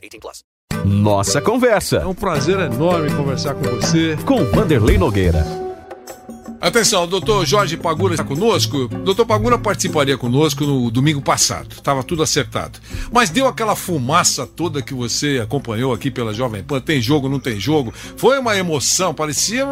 18 plus. Nossa conversa. É um prazer enorme conversar com você. Com Vanderlei Nogueira. Atenção, o doutor Jorge Pagura está conosco. Doutor Pagura participaria conosco no domingo passado, estava tudo acertado. Mas deu aquela fumaça toda que você acompanhou aqui pela Jovem Pan: tem jogo, não tem jogo. Foi uma emoção, parecia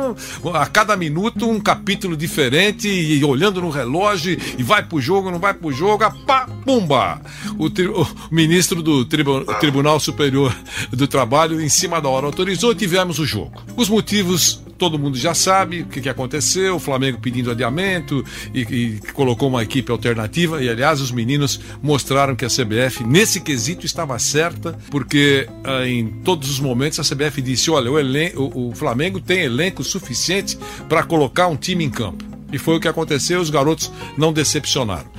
a cada minuto um capítulo diferente, e olhando no relógio, e vai pro jogo, não vai pro jogo, a pá, pumba! O, o ministro do tribu, Tribunal Superior do Trabalho, em cima da hora, autorizou e tivemos o jogo. Os motivos todo mundo já sabe o que, que aconteceu, o Flamengo pedindo adiamento e, e, colocou uma equipe alternativa. E aliás, os meninos mostraram que a CBF, nesse quesito, estava certa, porque ah, em todos os momentos a CBF disse: olha, o, elen o, o Flamengo tem elenco suficiente para colocar um time em campo. E foi o que aconteceu, os garotos não decepcionaram.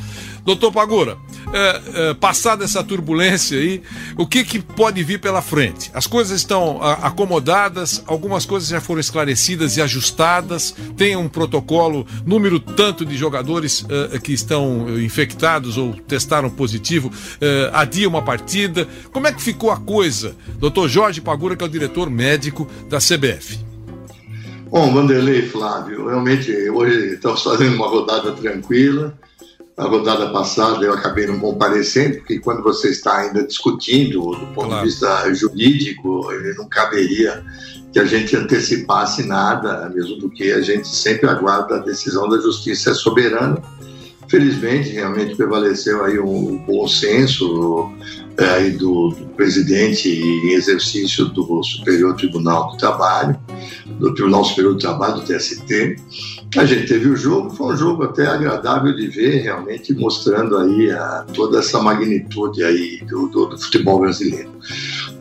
Doutor Pagura, é, é, passada essa turbulência aí, o que, que pode vir pela frente? As coisas estão a, acomodadas, algumas coisas já foram esclarecidas e ajustadas, tem um protocolo, número tanto de jogadores é, que estão infectados ou testaram positivo, é, adia uma partida. Como é que ficou a coisa? Doutor Jorge Pagura, que é o diretor médico da CBF. Bom, Vanderlei Flávio, realmente hoje estamos fazendo uma rodada tranquila a rodada passada eu acabei não comparecendo, porque quando você está ainda discutindo do ponto claro. de vista jurídico, não caberia que a gente antecipasse nada, mesmo porque a gente sempre aguarda a decisão da justiça soberana. Felizmente, realmente prevaleceu aí um bom senso é, aí do, do presidente em exercício do Superior Tribunal do Trabalho, do Tribunal Superior do Trabalho, do TST, a gente teve o jogo, foi um jogo até agradável de ver, realmente mostrando aí a, toda essa magnitude aí do, do, do, futebol brasileiro.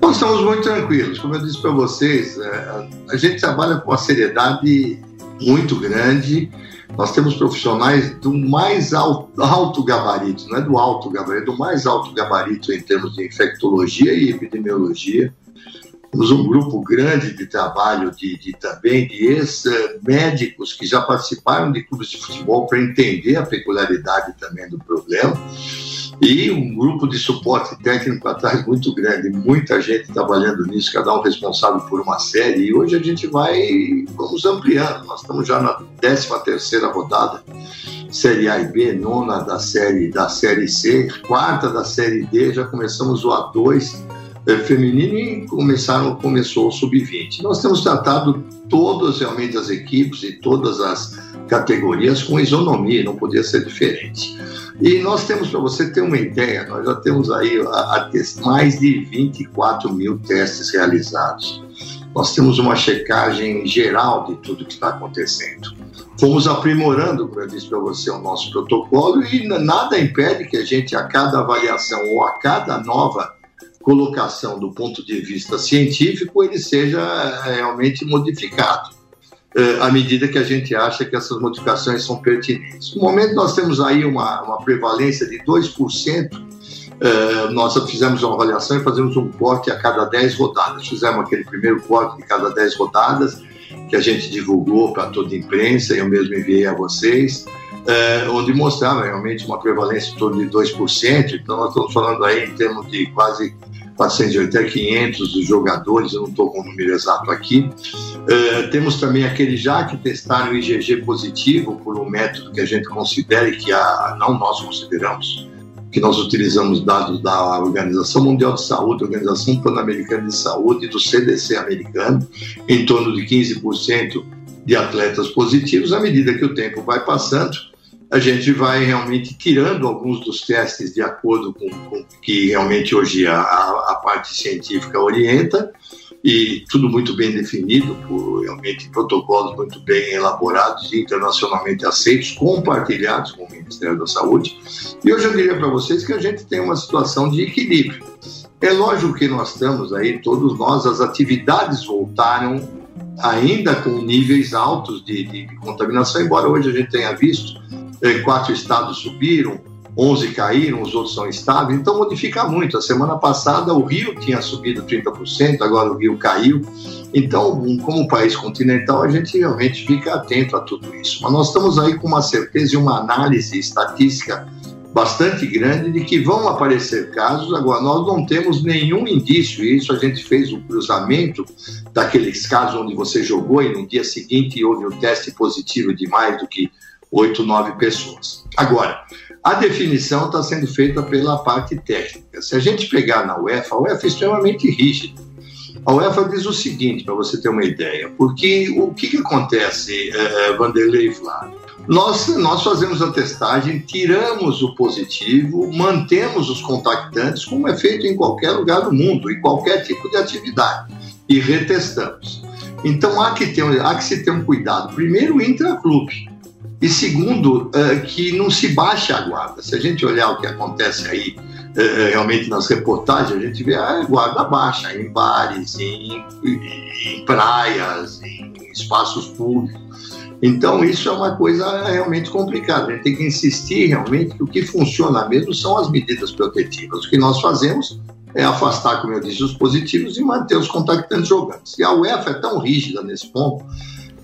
Nós estamos muito tranquilos, como eu disse para vocês, é, a gente trabalha com uma seriedade muito grande. Nós temos profissionais do mais alto, alto gabarito, não é do alto gabarito, do mais alto gabarito em termos de infectologia e epidemiologia. Temos um grupo grande de trabalho de, de também de ex-médicos que já participaram de clubes de futebol para entender a peculiaridade também do problema. E um grupo de suporte técnico atrás muito grande, muita gente trabalhando nisso, cada um responsável por uma série. E hoje a gente vai, vamos ampliando. Nós estamos já na 13 terceira rodada, Série A e B, nona da série da série C, quarta da série D, já começamos o A2 é, feminino e começaram, começou o sub-20. Nós temos tratado todas realmente as equipes e todas as categorias com isonomia, não podia ser diferente. E nós temos, para você ter uma ideia, nós já temos aí a, a, mais de 24 mil testes realizados. Nós temos uma checagem geral de tudo que está acontecendo. Fomos aprimorando, como eu disse para você, o nosso protocolo e nada impede que a gente, a cada avaliação ou a cada nova colocação do ponto de vista científico ele seja eh, realmente modificado eh, à medida que a gente acha que essas modificações são pertinentes. No momento nós temos aí uma, uma prevalência de 2%, eh, nós fizemos uma avaliação e fazemos um corte a cada 10 rodadas. Fizemos aquele primeiro corte de cada 10 rodadas, que a gente divulgou para toda a imprensa, eu mesmo enviei a vocês é, onde mostrava realmente uma prevalência em torno de 2%. Então, nós estamos falando aí em termos de quase 480, 500 dos jogadores, eu não estou com o número exato aqui. É, temos também aqueles já que testaram IgG positivo por um método que a gente considera e que a, não nós consideramos, que nós utilizamos dados da Organização Mundial de Saúde, Organização Pan-Americana de Saúde e do CDC americano, em torno de 15% de atletas positivos. À medida que o tempo vai passando, a gente vai realmente tirando alguns dos testes de acordo com, o que realmente hoje a, a, parte científica orienta e tudo muito bem definido, por realmente protocolos muito bem elaborados e internacionalmente aceitos, compartilhados com o Ministério da Saúde. E hoje eu diria para vocês que a gente tem uma situação de equilíbrio. É lógico que nós estamos aí, todos nós, as atividades voltaram ainda com níveis altos de, de, de contaminação, embora hoje a gente tenha visto eh, quatro estados subiram, 11 caíram, os outros são estáveis, então modifica muito. A semana passada o Rio tinha subido 30%, agora o Rio caiu. Então, como país continental, a gente realmente fica atento a tudo isso. Mas nós estamos aí com uma certeza e uma análise estatística bastante grande de que vão aparecer casos. Agora, nós não temos nenhum indício, e isso a gente fez o cruzamento daqueles casos onde você jogou e no dia seguinte houve um teste positivo de mais do que oito, nove pessoas. Agora, a definição está sendo feita pela parte técnica. Se a gente pegar na UEFA, a UEFA é extremamente rígida. A UEFA diz o seguinte, para você ter uma ideia, porque o que, que acontece, é, Vanderlei Flávio? Nós, nós fazemos a testagem, tiramos o positivo, mantemos os contactantes, como é feito em qualquer lugar do mundo, em qualquer tipo de atividade, e retestamos. Então há que, ter, há que se ter um cuidado. Primeiro, intra-clube. E segundo, uh, que não se baixe a guarda. Se a gente olhar o que acontece aí uh, realmente nas reportagens, a gente vê a guarda baixa em bares, em, em praias, em espaços públicos. Então, isso é uma coisa realmente complicada. A gente tem que insistir realmente que o que funciona mesmo são as medidas protetivas. O que nós fazemos é afastar, como eu disse, os positivos e manter os contactantes jogando. E a UEFA é tão rígida nesse ponto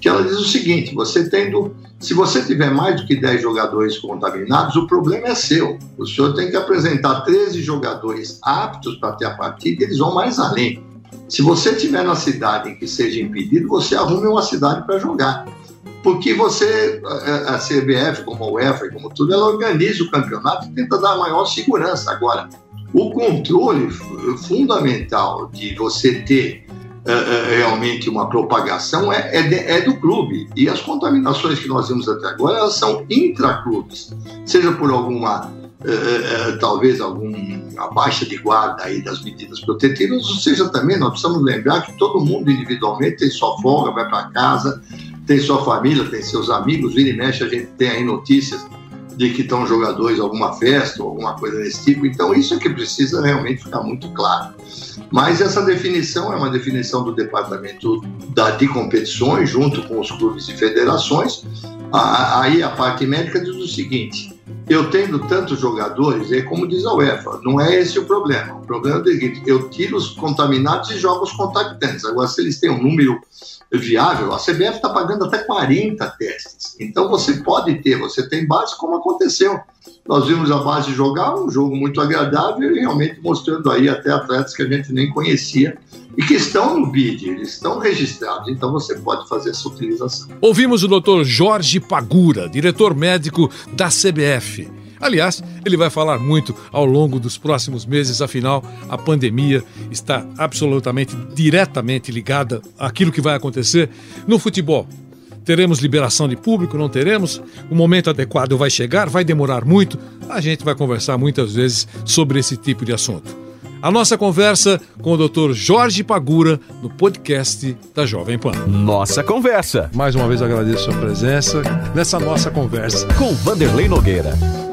que ela diz o seguinte: você tendo, se você tiver mais do que 10 jogadores contaminados, o problema é seu. O senhor tem que apresentar 13 jogadores aptos para ter a partida, e eles vão mais além. Se você tiver na cidade em que seja impedido, você arrume uma cidade para jogar. Porque você, a CBF, como a UEFA, como tudo, ela organiza o campeonato e tenta dar maior segurança. Agora, o controle fundamental de você ter é, realmente uma propagação é, é, de, é, do clube. E as contaminações que nós vimos até agora elas são intraclubes, seja por alguma, é, é, talvez alguma baixa de guarda aí das medidas protetivas, ou seja também nós precisamos lembrar que todo mundo individualmente tem sua folga, vai para casa, tem sua família, tem seus amigos, vira e mexe a gente tem aí notícias de que estão jogadores alguma festa ou alguma coisa desse tipo. Então, isso é que precisa realmente ficar muito claro. Mas essa definição é uma definição do Departamento da, de Competições, junto com os clubes e federações. Aí a parte médica diz o seguinte: eu tendo tantos jogadores, é como diz a UEFA, não é esse o problema. O problema é o seguinte: eu tiro os contaminados e jogo os contactantes. Agora, se eles têm um número viável, a CBF está pagando até 40 testes. Então você pode ter, você tem base como aconteceu. Nós vimos a base jogar um jogo muito agradável e realmente mostrando aí até atletas que a gente nem conhecia e que estão no BID, eles estão registrados, então você pode fazer essa utilização. Ouvimos o doutor Jorge Pagura, diretor médico da CBF. Aliás, ele vai falar muito ao longo dos próximos meses, afinal, a pandemia está absolutamente diretamente ligada àquilo que vai acontecer no futebol. Teremos liberação de público, não teremos? O momento adequado vai chegar, vai demorar muito? A gente vai conversar muitas vezes sobre esse tipo de assunto. A nossa conversa com o Dr. Jorge Pagura no podcast da Jovem Pan. Nossa conversa. Mais uma vez agradeço a sua presença nessa nossa conversa com Vanderlei Nogueira.